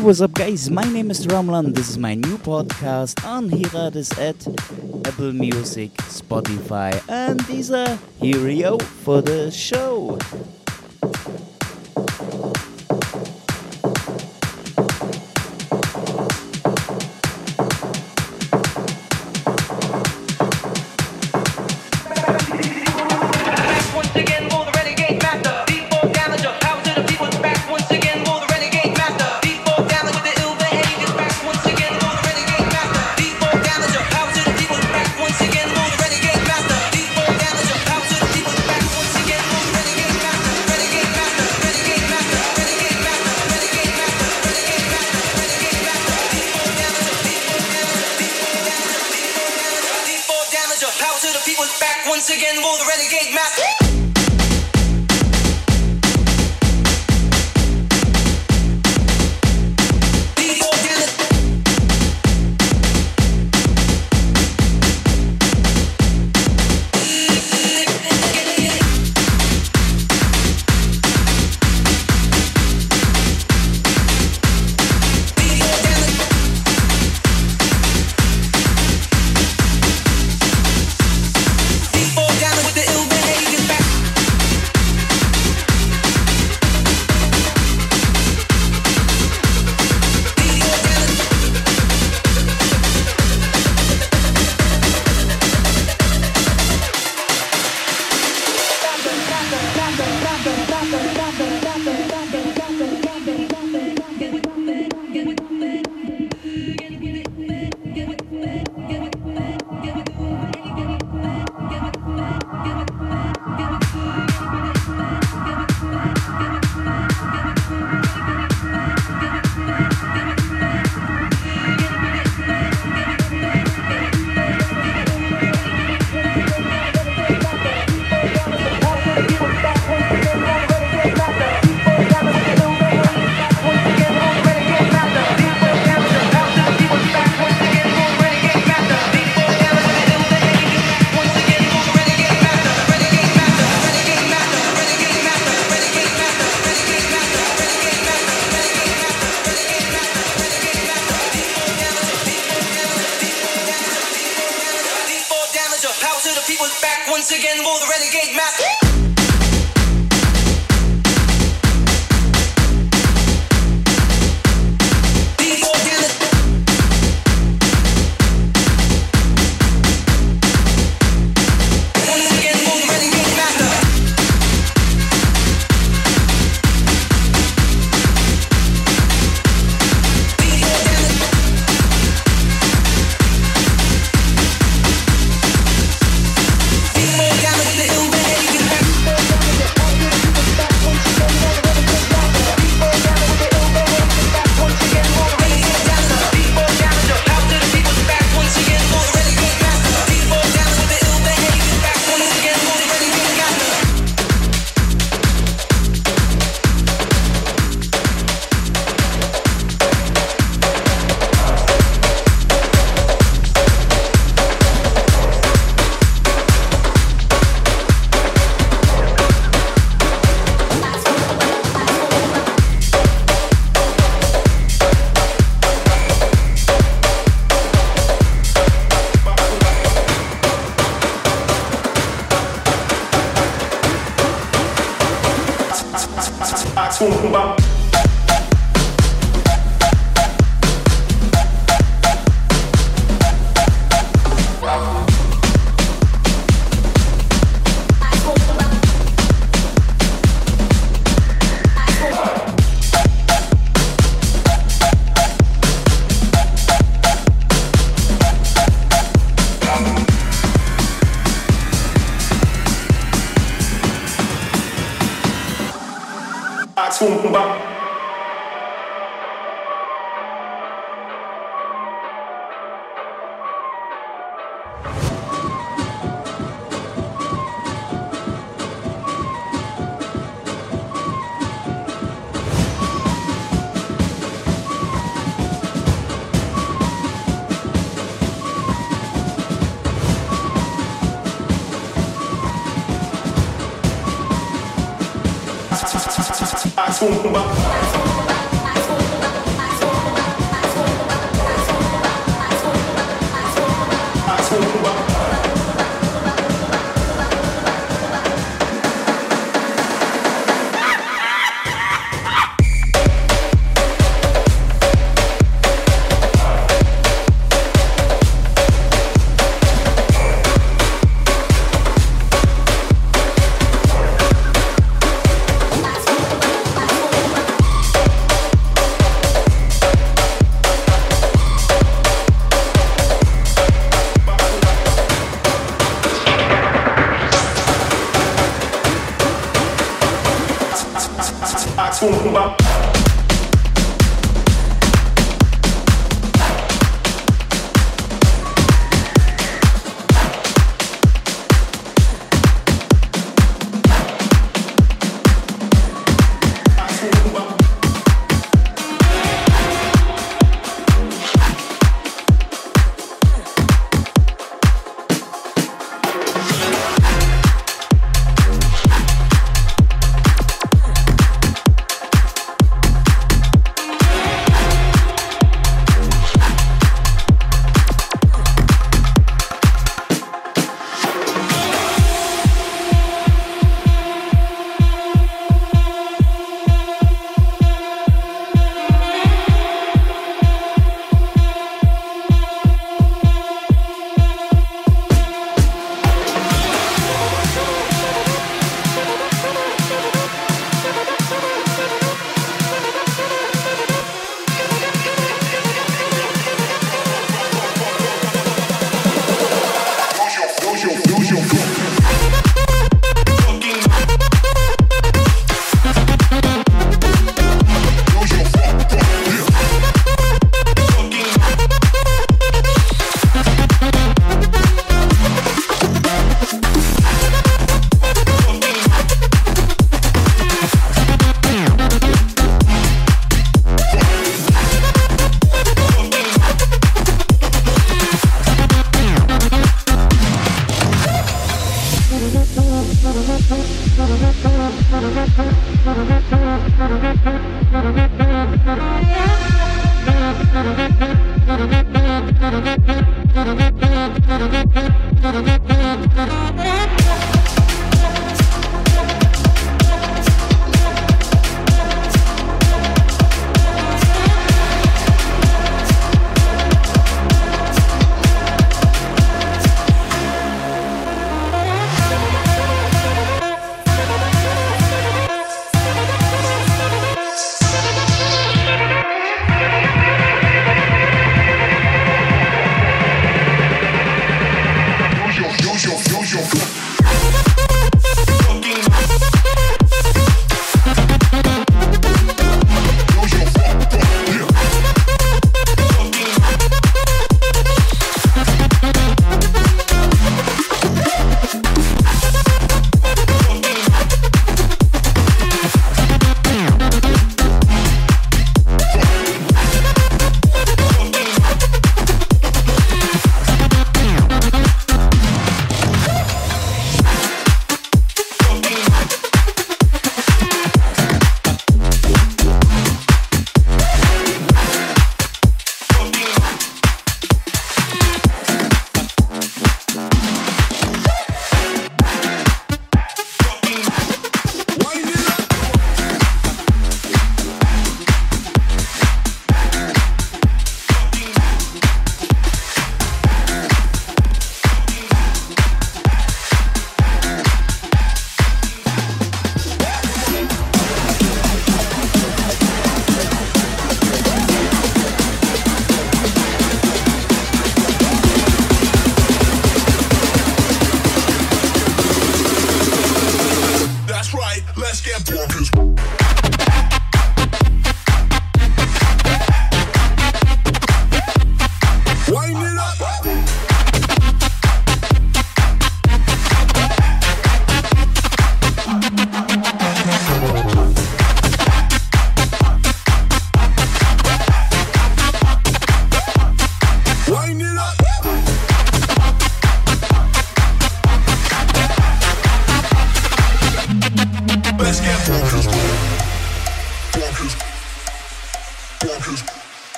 what's up, guys? My name is Ramlan. This is my new podcast on Hiradas at Apple Music, Spotify, and these are Hero for the show. そのまま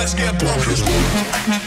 let's get bonkers.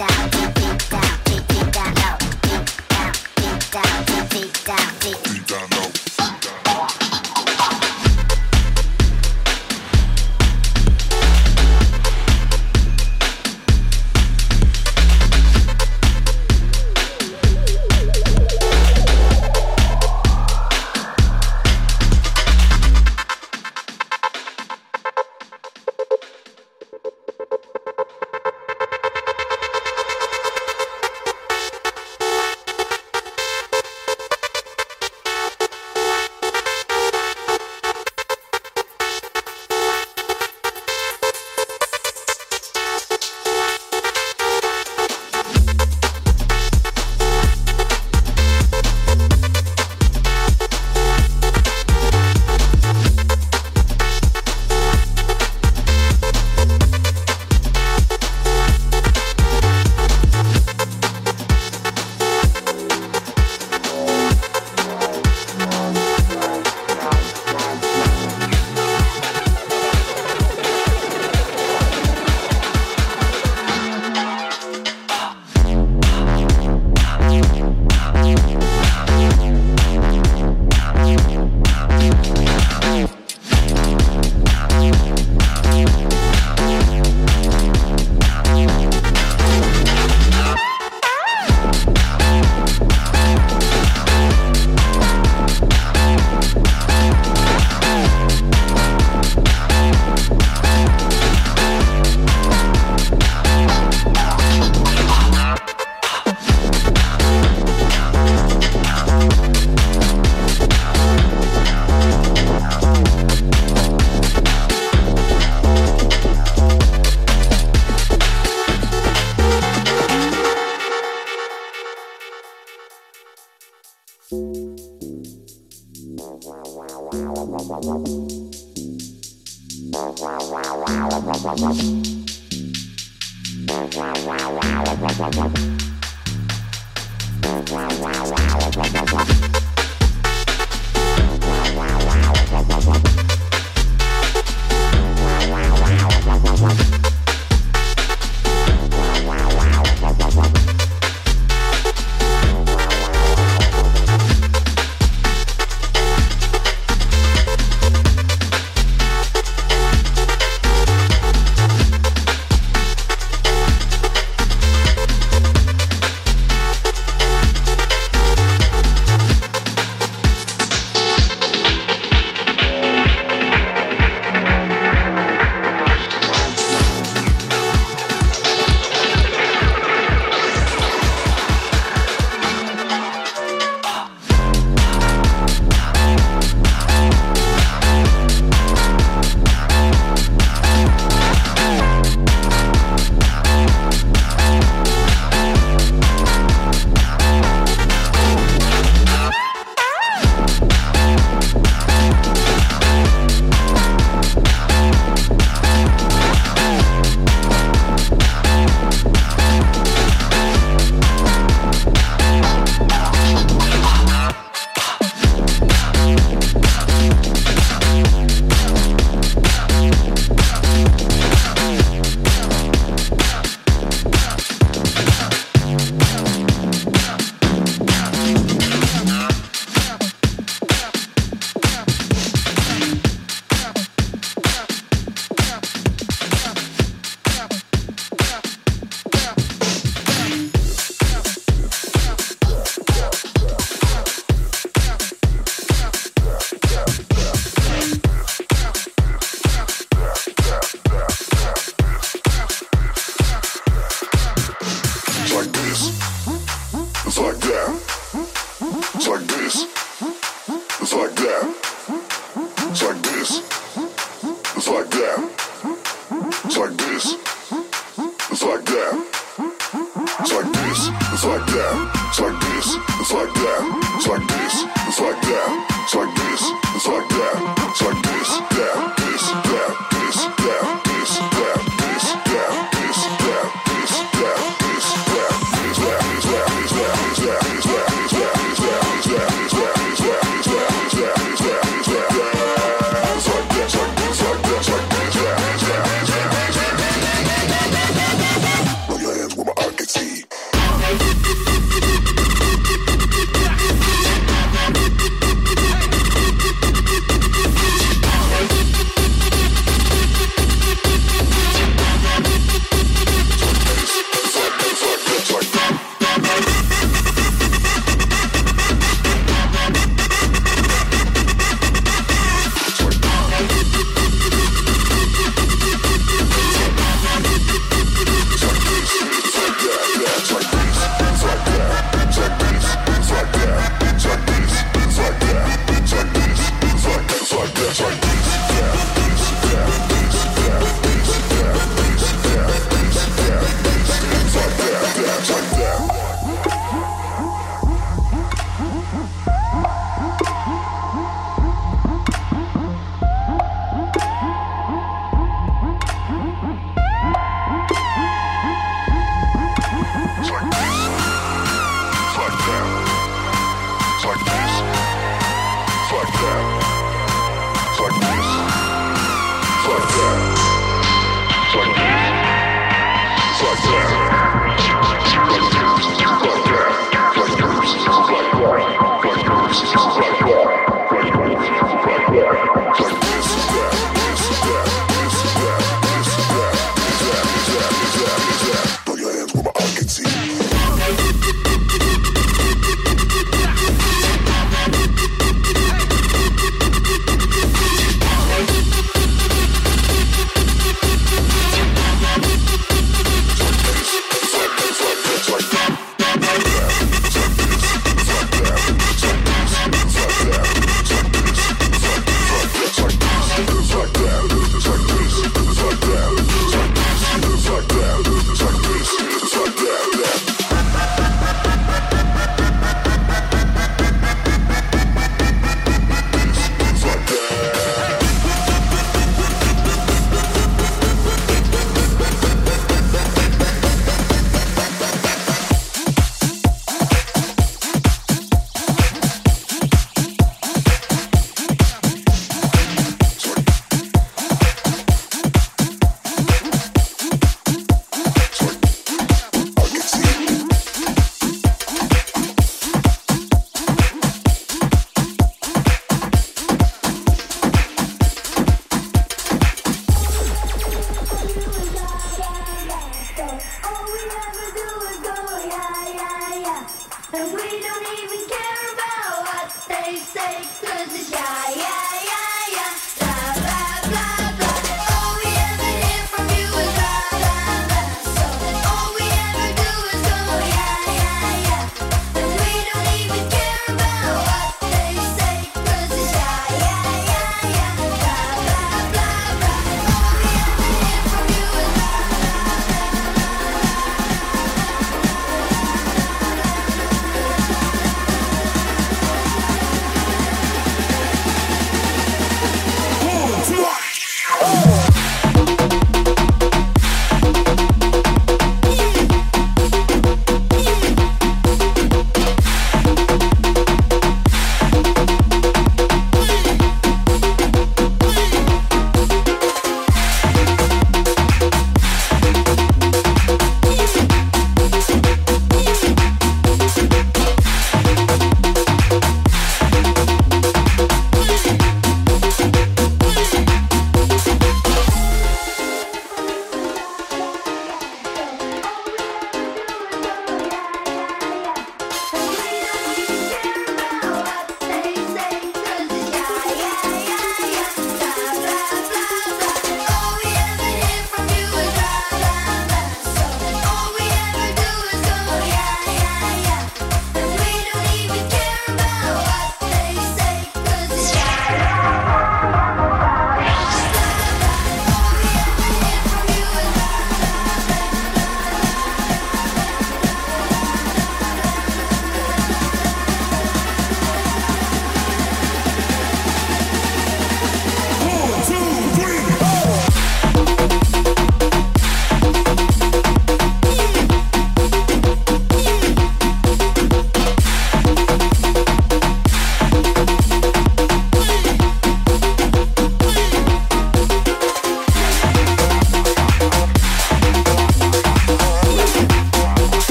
Thank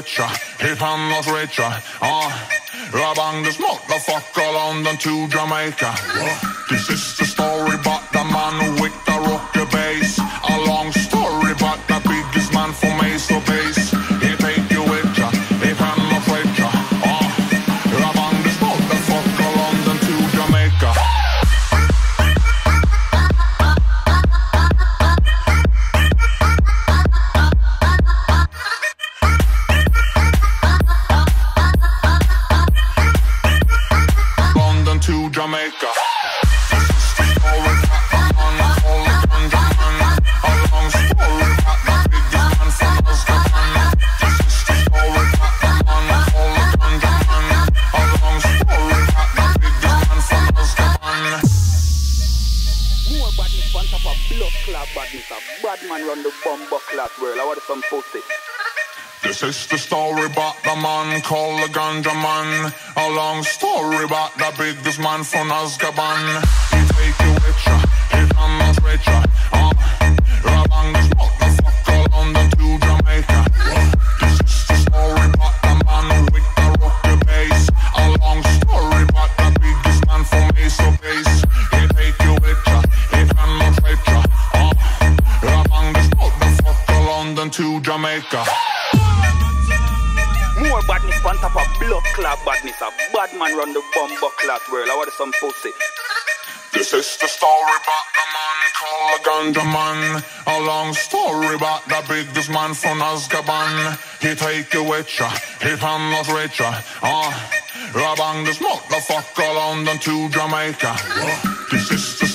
richer, if I'm not richer. Uh, ah, I bang this motherfucker London to Jamaica. Whoa. pannor stretcha. Uh, rabang this motherfucker London to Jamaica. Uh, this is the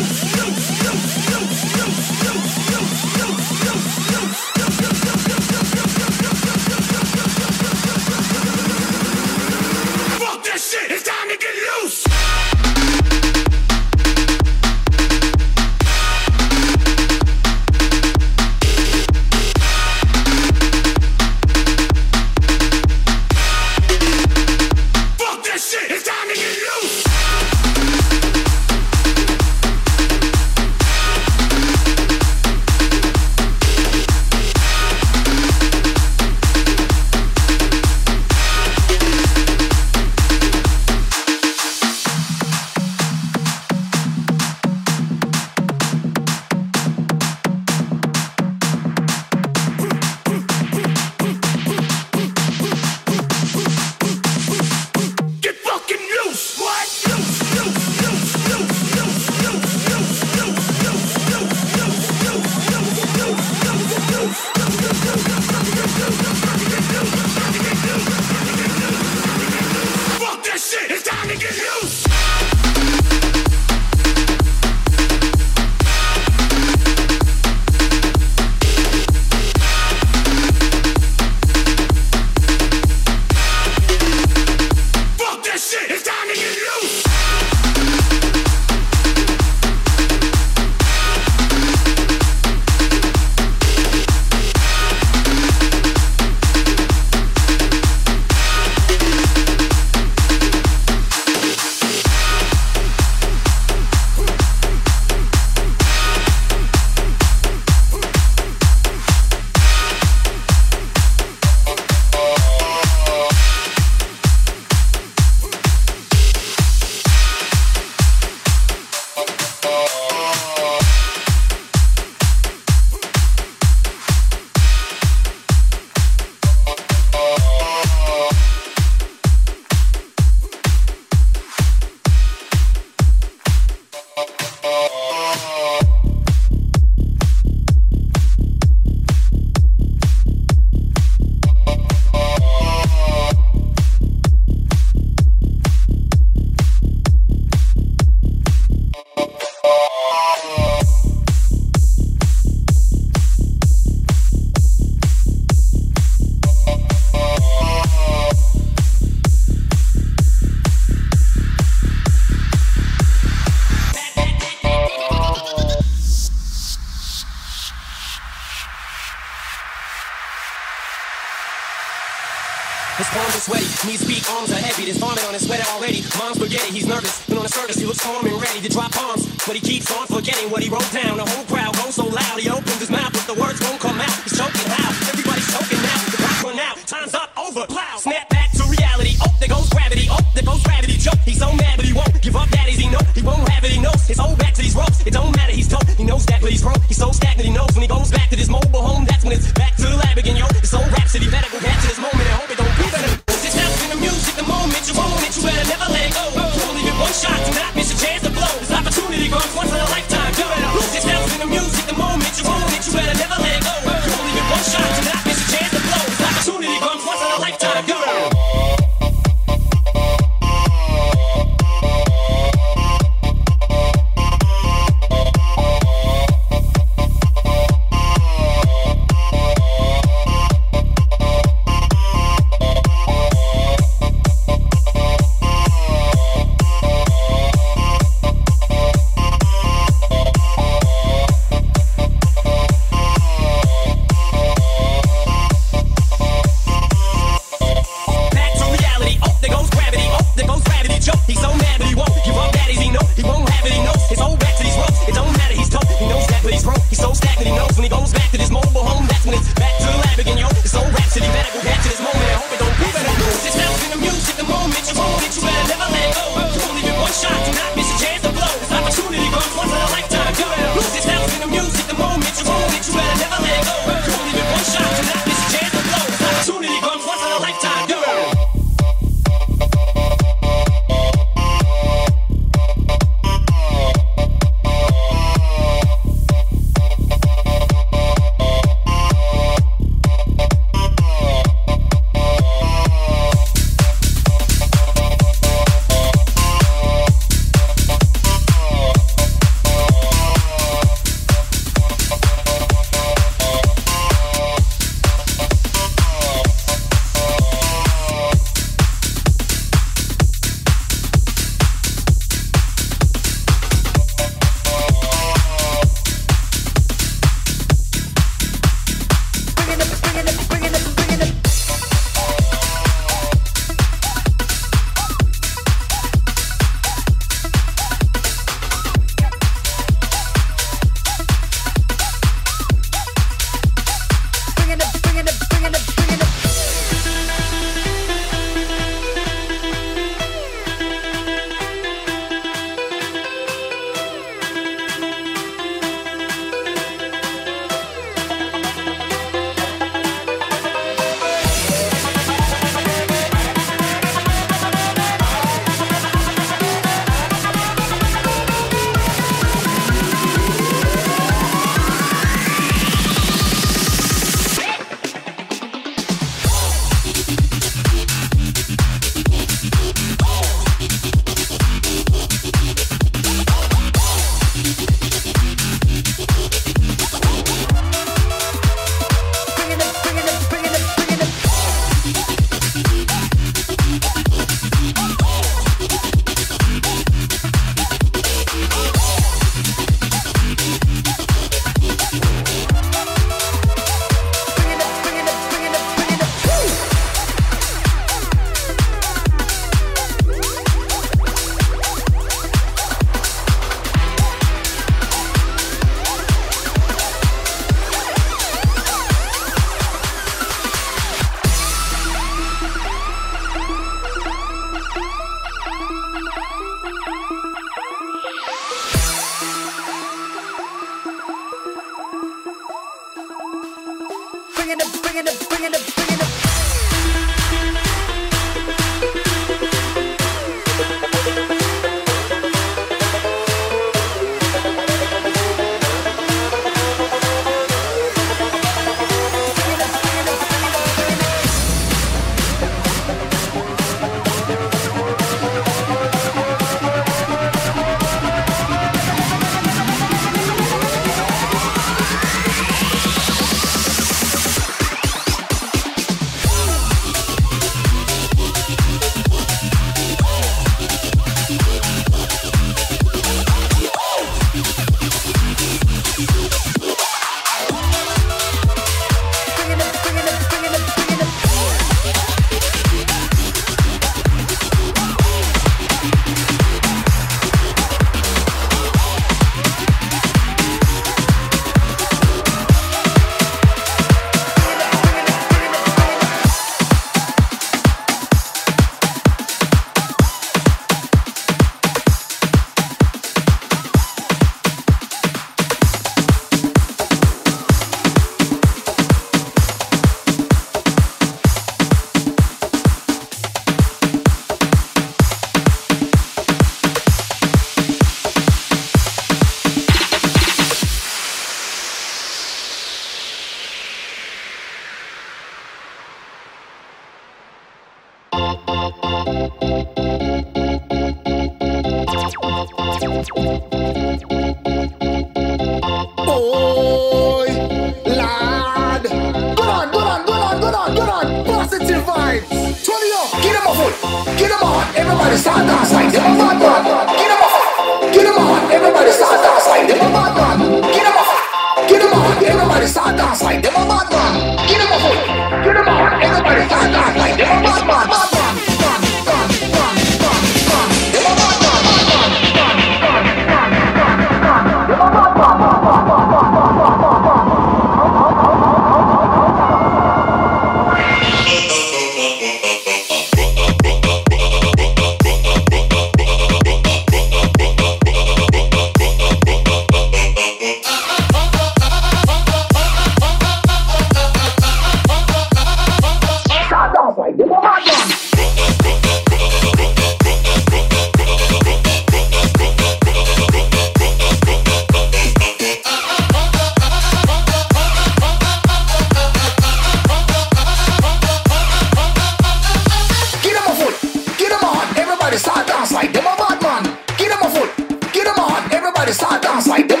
Everybody start dance like them a bad man. Give them a foot, give them a hand. Everybody start dance like them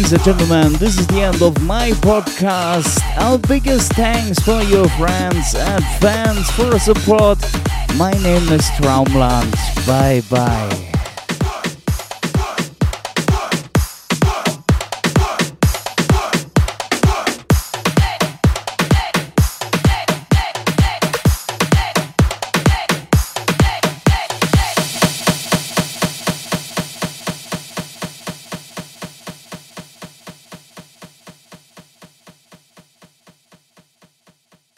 Ladies and gentlemen, this is the end of my podcast. Our biggest thanks for your friends and fans for support. My name is Traumland. Bye bye.